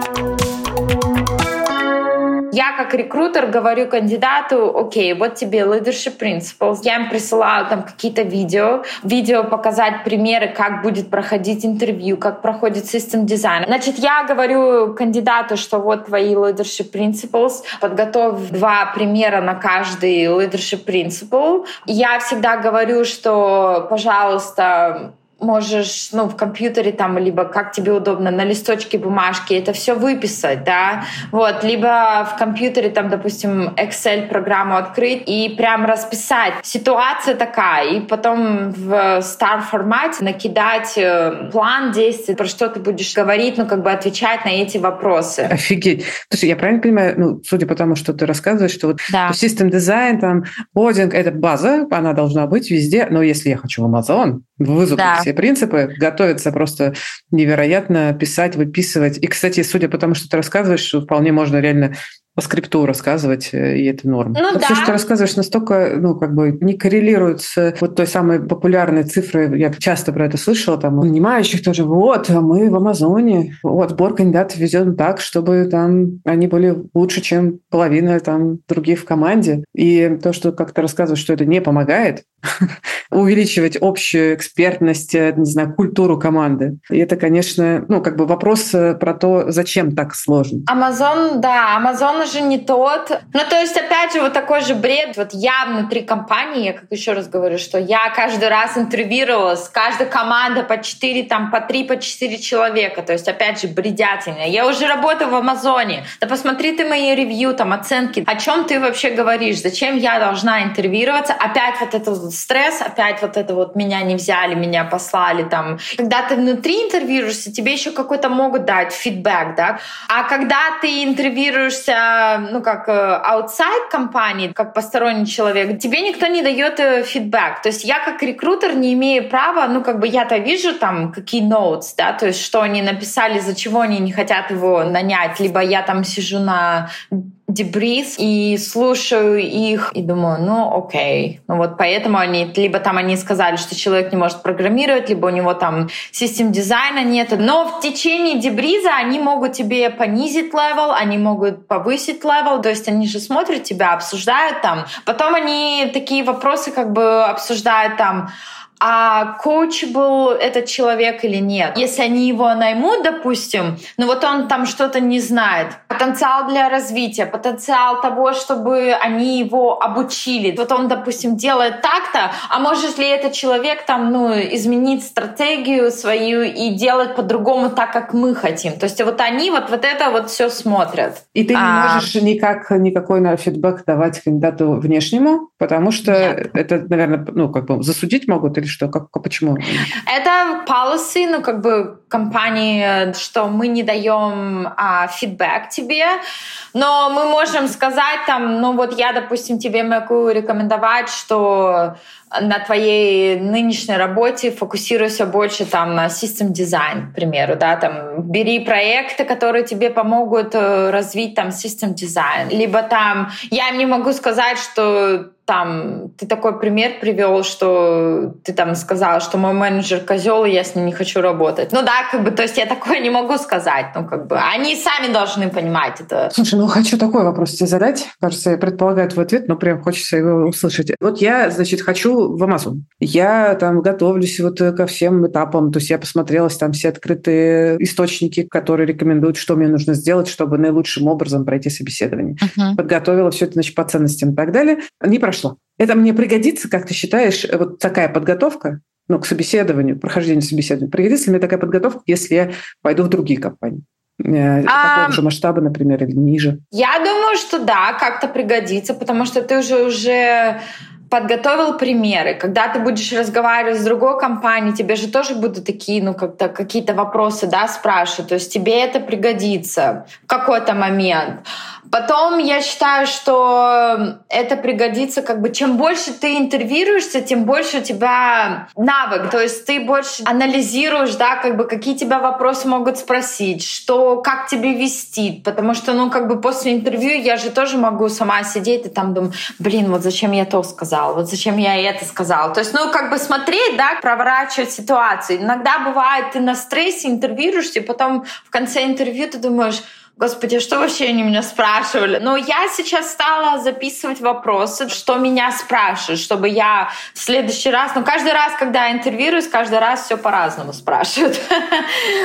Я как рекрутер говорю кандидату, окей, вот тебе leadership principles. Я им присылаю там какие-то видео, видео показать примеры, как будет проходить интервью, как проходит систем дизайн. Значит, я говорю кандидату, что вот твои leadership principles, подготовь два примера на каждый leadership principle. Я всегда говорю, что, пожалуйста, можешь, ну, в компьютере там, либо как тебе удобно, на листочке бумажки это все выписать, да, вот, либо в компьютере там, допустим, Excel программу открыть и прям расписать. Ситуация такая, и потом в Star формате накидать э, план действий, про что ты будешь говорить, ну, как бы отвечать на эти вопросы. Офигеть. Слушай, я правильно понимаю, ну, судя по тому, что ты рассказываешь, что вот да. систем дизайн, там, кодинг — это база, она должна быть везде, но если я хочу в Amazon, вызов да все принципы, готовиться просто невероятно, писать, выписывать. И, кстати, судя по тому, что ты рассказываешь, вполне можно реально по скрипту рассказывать, э, и это норм. Ну, да. Все, что рассказываешь, настолько, ну, как бы не коррелирует с вот той самой популярной цифрой, я часто про это слышала, там, нанимающих тоже, вот, а мы в Амазоне, вот, сбор кандидатов ведем так, чтобы там они были лучше, чем половина там других в команде. И то, что как то рассказываешь, что это не помогает, увеличивать общую экспертность, э, не знаю, культуру команды. И это, конечно, ну, как бы вопрос э, про то, зачем так сложно. Amazon, да, Amazon же не тот. Ну, то есть, опять же, вот такой же бред. Вот я внутри компании, я как еще раз говорю, что я каждый раз интервьюировалась, каждая команда по 4, там, по 3, по 4 человека. То есть, опять же, бредятина. Я уже работаю в Амазоне. Да посмотри ты мои ревью, там, оценки. О чем ты вообще говоришь? Зачем я должна интервьюироваться? Опять вот это стресс, опять вот это вот меня не взяли, меня послали там. Когда ты внутри интервьюируешься, тебе еще какой-то могут дать фидбэк, да. А когда ты интервьюируешься, ну, как э, outside компании, как посторонний человек, тебе никто не дает э, фидбэк. То есть я как рекрутер не имею права, ну, как бы я-то вижу там какие notes, да, то есть что они написали, за чего они не хотят его нанять, либо я там сижу на debrief и слушаю их и думаю, ну окей. Ну вот поэтому они, либо там они сказали, что человек не может программировать, либо у него там system design а нет. Но в течение debrief а они могут тебе понизить level, они могут повысить level, то есть они же смотрят тебя, обсуждают там. Потом они такие вопросы как бы обсуждают там, а коуч был этот человек или нет. Если они его наймут, допустим, ну вот он там что-то не знает, потенциал для развития, потенциал того, чтобы они его обучили. Вот он, допустим, делает так-то, а может ли этот человек там, ну, изменить стратегию свою и делать по-другому так, как мы хотим. То есть вот они вот, вот это вот все смотрят. И ты а... не можешь никак, никакой на фидбэк давать кандидату внешнему, потому что Нет. это, наверное, ну, как бы засудить могут или что? Как, почему? Это policy, ну, как бы компании, что мы не даем а, фидбэк тебе, но мы можем сказать там, ну, вот я, допустим, тебе могу рекомендовать, что на твоей нынешней работе фокусируйся больше там на систем дизайн, к примеру, да, там бери проекты, которые тебе помогут э, развить там систем дизайн, либо там я не могу сказать, что там ты такой пример привел, что ты там сказал, что мой менеджер козел, и я с ним не хочу работать. Ну да, как бы, то есть я такое не могу сказать. Ну, как бы, они сами должны понимать это. Слушай, ну хочу такой вопрос тебе задать. Кажется, я предполагаю твой ответ, но прям хочется его услышать. Вот я, значит, хочу в Amazon. Я там готовлюсь вот ко всем этапам. То есть я посмотрелась там все открытые источники, которые рекомендуют, что мне нужно сделать, чтобы наилучшим образом пройти собеседование. Uh-huh. Подготовила все это, значит, по ценностям и так далее. Не прошло. Это мне пригодится, как ты считаешь, вот такая подготовка ну, к собеседованию, прохождению собеседования? Пригодится ли мне такая подготовка, если я пойду в другие компании? Э, а, такого же масштаба, например, или ниже? Я думаю, что да, как-то пригодится, потому что ты уже уже подготовил примеры. Когда ты будешь разговаривать с другой компанией, тебе же тоже будут такие, ну, как-то какие-то вопросы, да, спрашивать. То есть тебе это пригодится в какой-то момент. Потом я считаю, что это пригодится, как бы чем больше ты интервьюируешься, тем больше у тебя навык, то есть ты больше анализируешь, да, как бы какие тебя вопросы могут спросить, что, как тебе вести, потому что, ну, как бы после интервью я же тоже могу сама сидеть и там думать, блин, вот зачем я то сказал, вот зачем я это сказал. То есть, ну, как бы смотреть, да, проворачивать ситуацию. Иногда бывает, ты на стрессе интервьюируешься, потом в конце интервью ты думаешь, Господи, что вообще они меня спрашивали? Но я сейчас стала записывать вопросы, что меня спрашивают, чтобы я в следующий раз, ну каждый раз, когда я интервьюируюсь, каждый раз все по-разному спрашивают.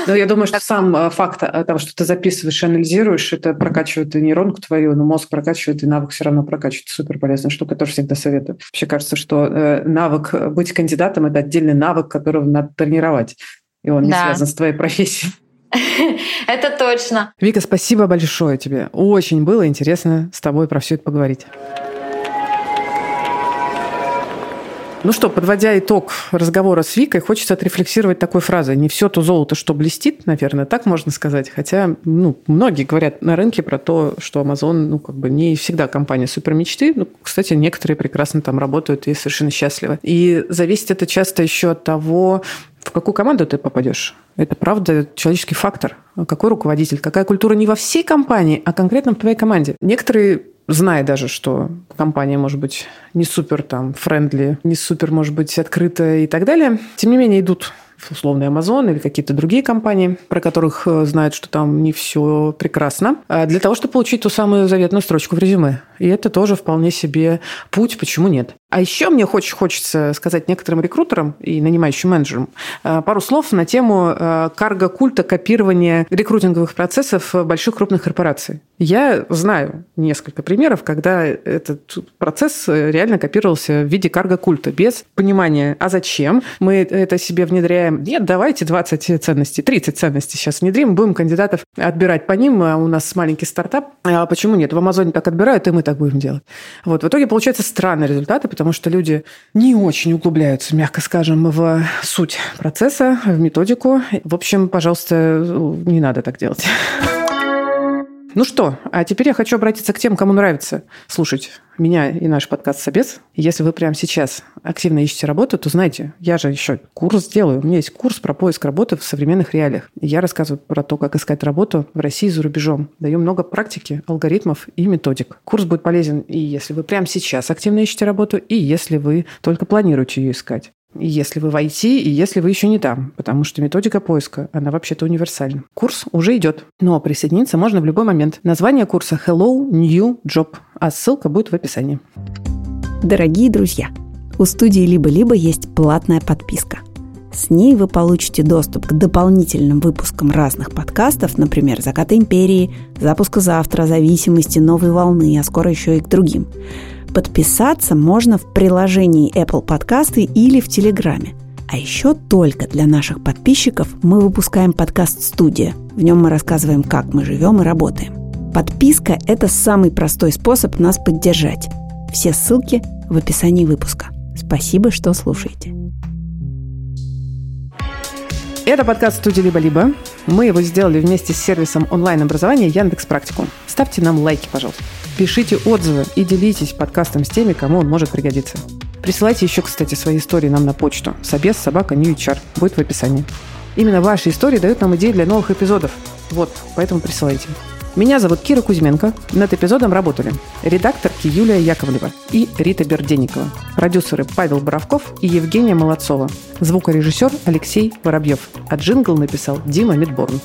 Ну, я думаю, что сам э, факт того, что ты записываешь и анализируешь, это прокачивает и нейронку твою, но мозг прокачивает, и навык все равно прокачивает. Супер полезная штука, тоже всегда советую. Вообще кажется, что э, навык быть кандидатом – это отдельный навык, которого надо тренировать и он не да. связан с твоей профессией. Это точно. Вика, спасибо большое тебе. Очень было интересно с тобой про все это поговорить. Ну что, подводя итог разговора с Викой, хочется отрефлексировать такой фразой. Не все то золото, что блестит, наверное, так можно сказать. Хотя, ну, многие говорят на рынке про то, что Amazon, ну, как бы не всегда компания супер мечты. Ну, кстати, некоторые прекрасно там работают и совершенно счастливы. И зависит это часто еще от того, какую команду ты попадешь. Это правда человеческий фактор. Какой руководитель, какая культура не во всей компании, а конкретно в твоей команде. Некоторые зная даже, что компания может быть не супер там френдли, не супер может быть открытая и так далее, тем не менее идут условный Amazon или какие-то другие компании, про которых э, знают, что там не все прекрасно, а для того, чтобы получить ту самую заветную строчку в резюме. И это тоже вполне себе путь, почему нет. А еще мне очень хочется сказать некоторым рекрутерам и нанимающим менеджерам э, пару слов на тему э, карго-культа копирования рекрутинговых процессов больших крупных корпораций. Я знаю несколько примеров, когда этот процесс реально копировался в виде карго-культа, без понимания, а зачем мы это себе внедряем. Нет, давайте 20 ценностей, 30 ценностей сейчас внедрим, будем кандидатов отбирать по ним, а у нас маленький стартап. А почему нет? В Амазоне так отбирают, и мы так будем делать. Вот. В итоге получаются странные результаты, потому что люди не очень углубляются, мягко скажем, в суть процесса, в методику. В общем, пожалуйста, не надо так делать. Ну что, а теперь я хочу обратиться к тем, кому нравится слушать меня и наш подкаст «Собес». Если вы прямо сейчас активно ищете работу, то знайте, я же еще курс делаю. У меня есть курс про поиск работы в современных реалиях. Я рассказываю про то, как искать работу в России и за рубежом. Даю много практики, алгоритмов и методик. Курс будет полезен и если вы прямо сейчас активно ищете работу, и если вы только планируете ее искать если вы в IT и если вы еще не там, потому что методика поиска, она вообще-то универсальна. Курс уже идет, но присоединиться можно в любой момент. Название курса Hello New Job, а ссылка будет в описании. Дорогие друзья, у студии «Либо-либо» есть платная подписка. С ней вы получите доступ к дополнительным выпускам разных подкастов, например, «Заката империи», «Запуска завтра», «Зависимости», «Новой волны», а скоро еще и к другим – Подписаться можно в приложении Apple Podcasts или в Телеграме. А еще только для наших подписчиков мы выпускаем подкаст «Студия». В нем мы рассказываем, как мы живем и работаем. Подписка – это самый простой способ нас поддержать. Все ссылки в описании выпуска. Спасибо, что слушаете. Это подкаст студии «Либо-либо». Мы его сделали вместе с сервисом онлайн-образования Яндекс Практикум. Ставьте нам лайки, пожалуйста. Пишите отзывы и делитесь подкастом с теми, кому он может пригодиться. Присылайте еще, кстати, свои истории нам на почту. Собес собака New Будет в описании. Именно ваши истории дают нам идеи для новых эпизодов. Вот, поэтому присылайте. Меня зовут Кира Кузьменко. Над эпизодом работали редакторки Юлия Яковлева и Рита Берденникова, продюсеры Павел Боровков и Евгения Молодцова, звукорежиссер Алексей Воробьев, а джингл написал Дима Мидборн.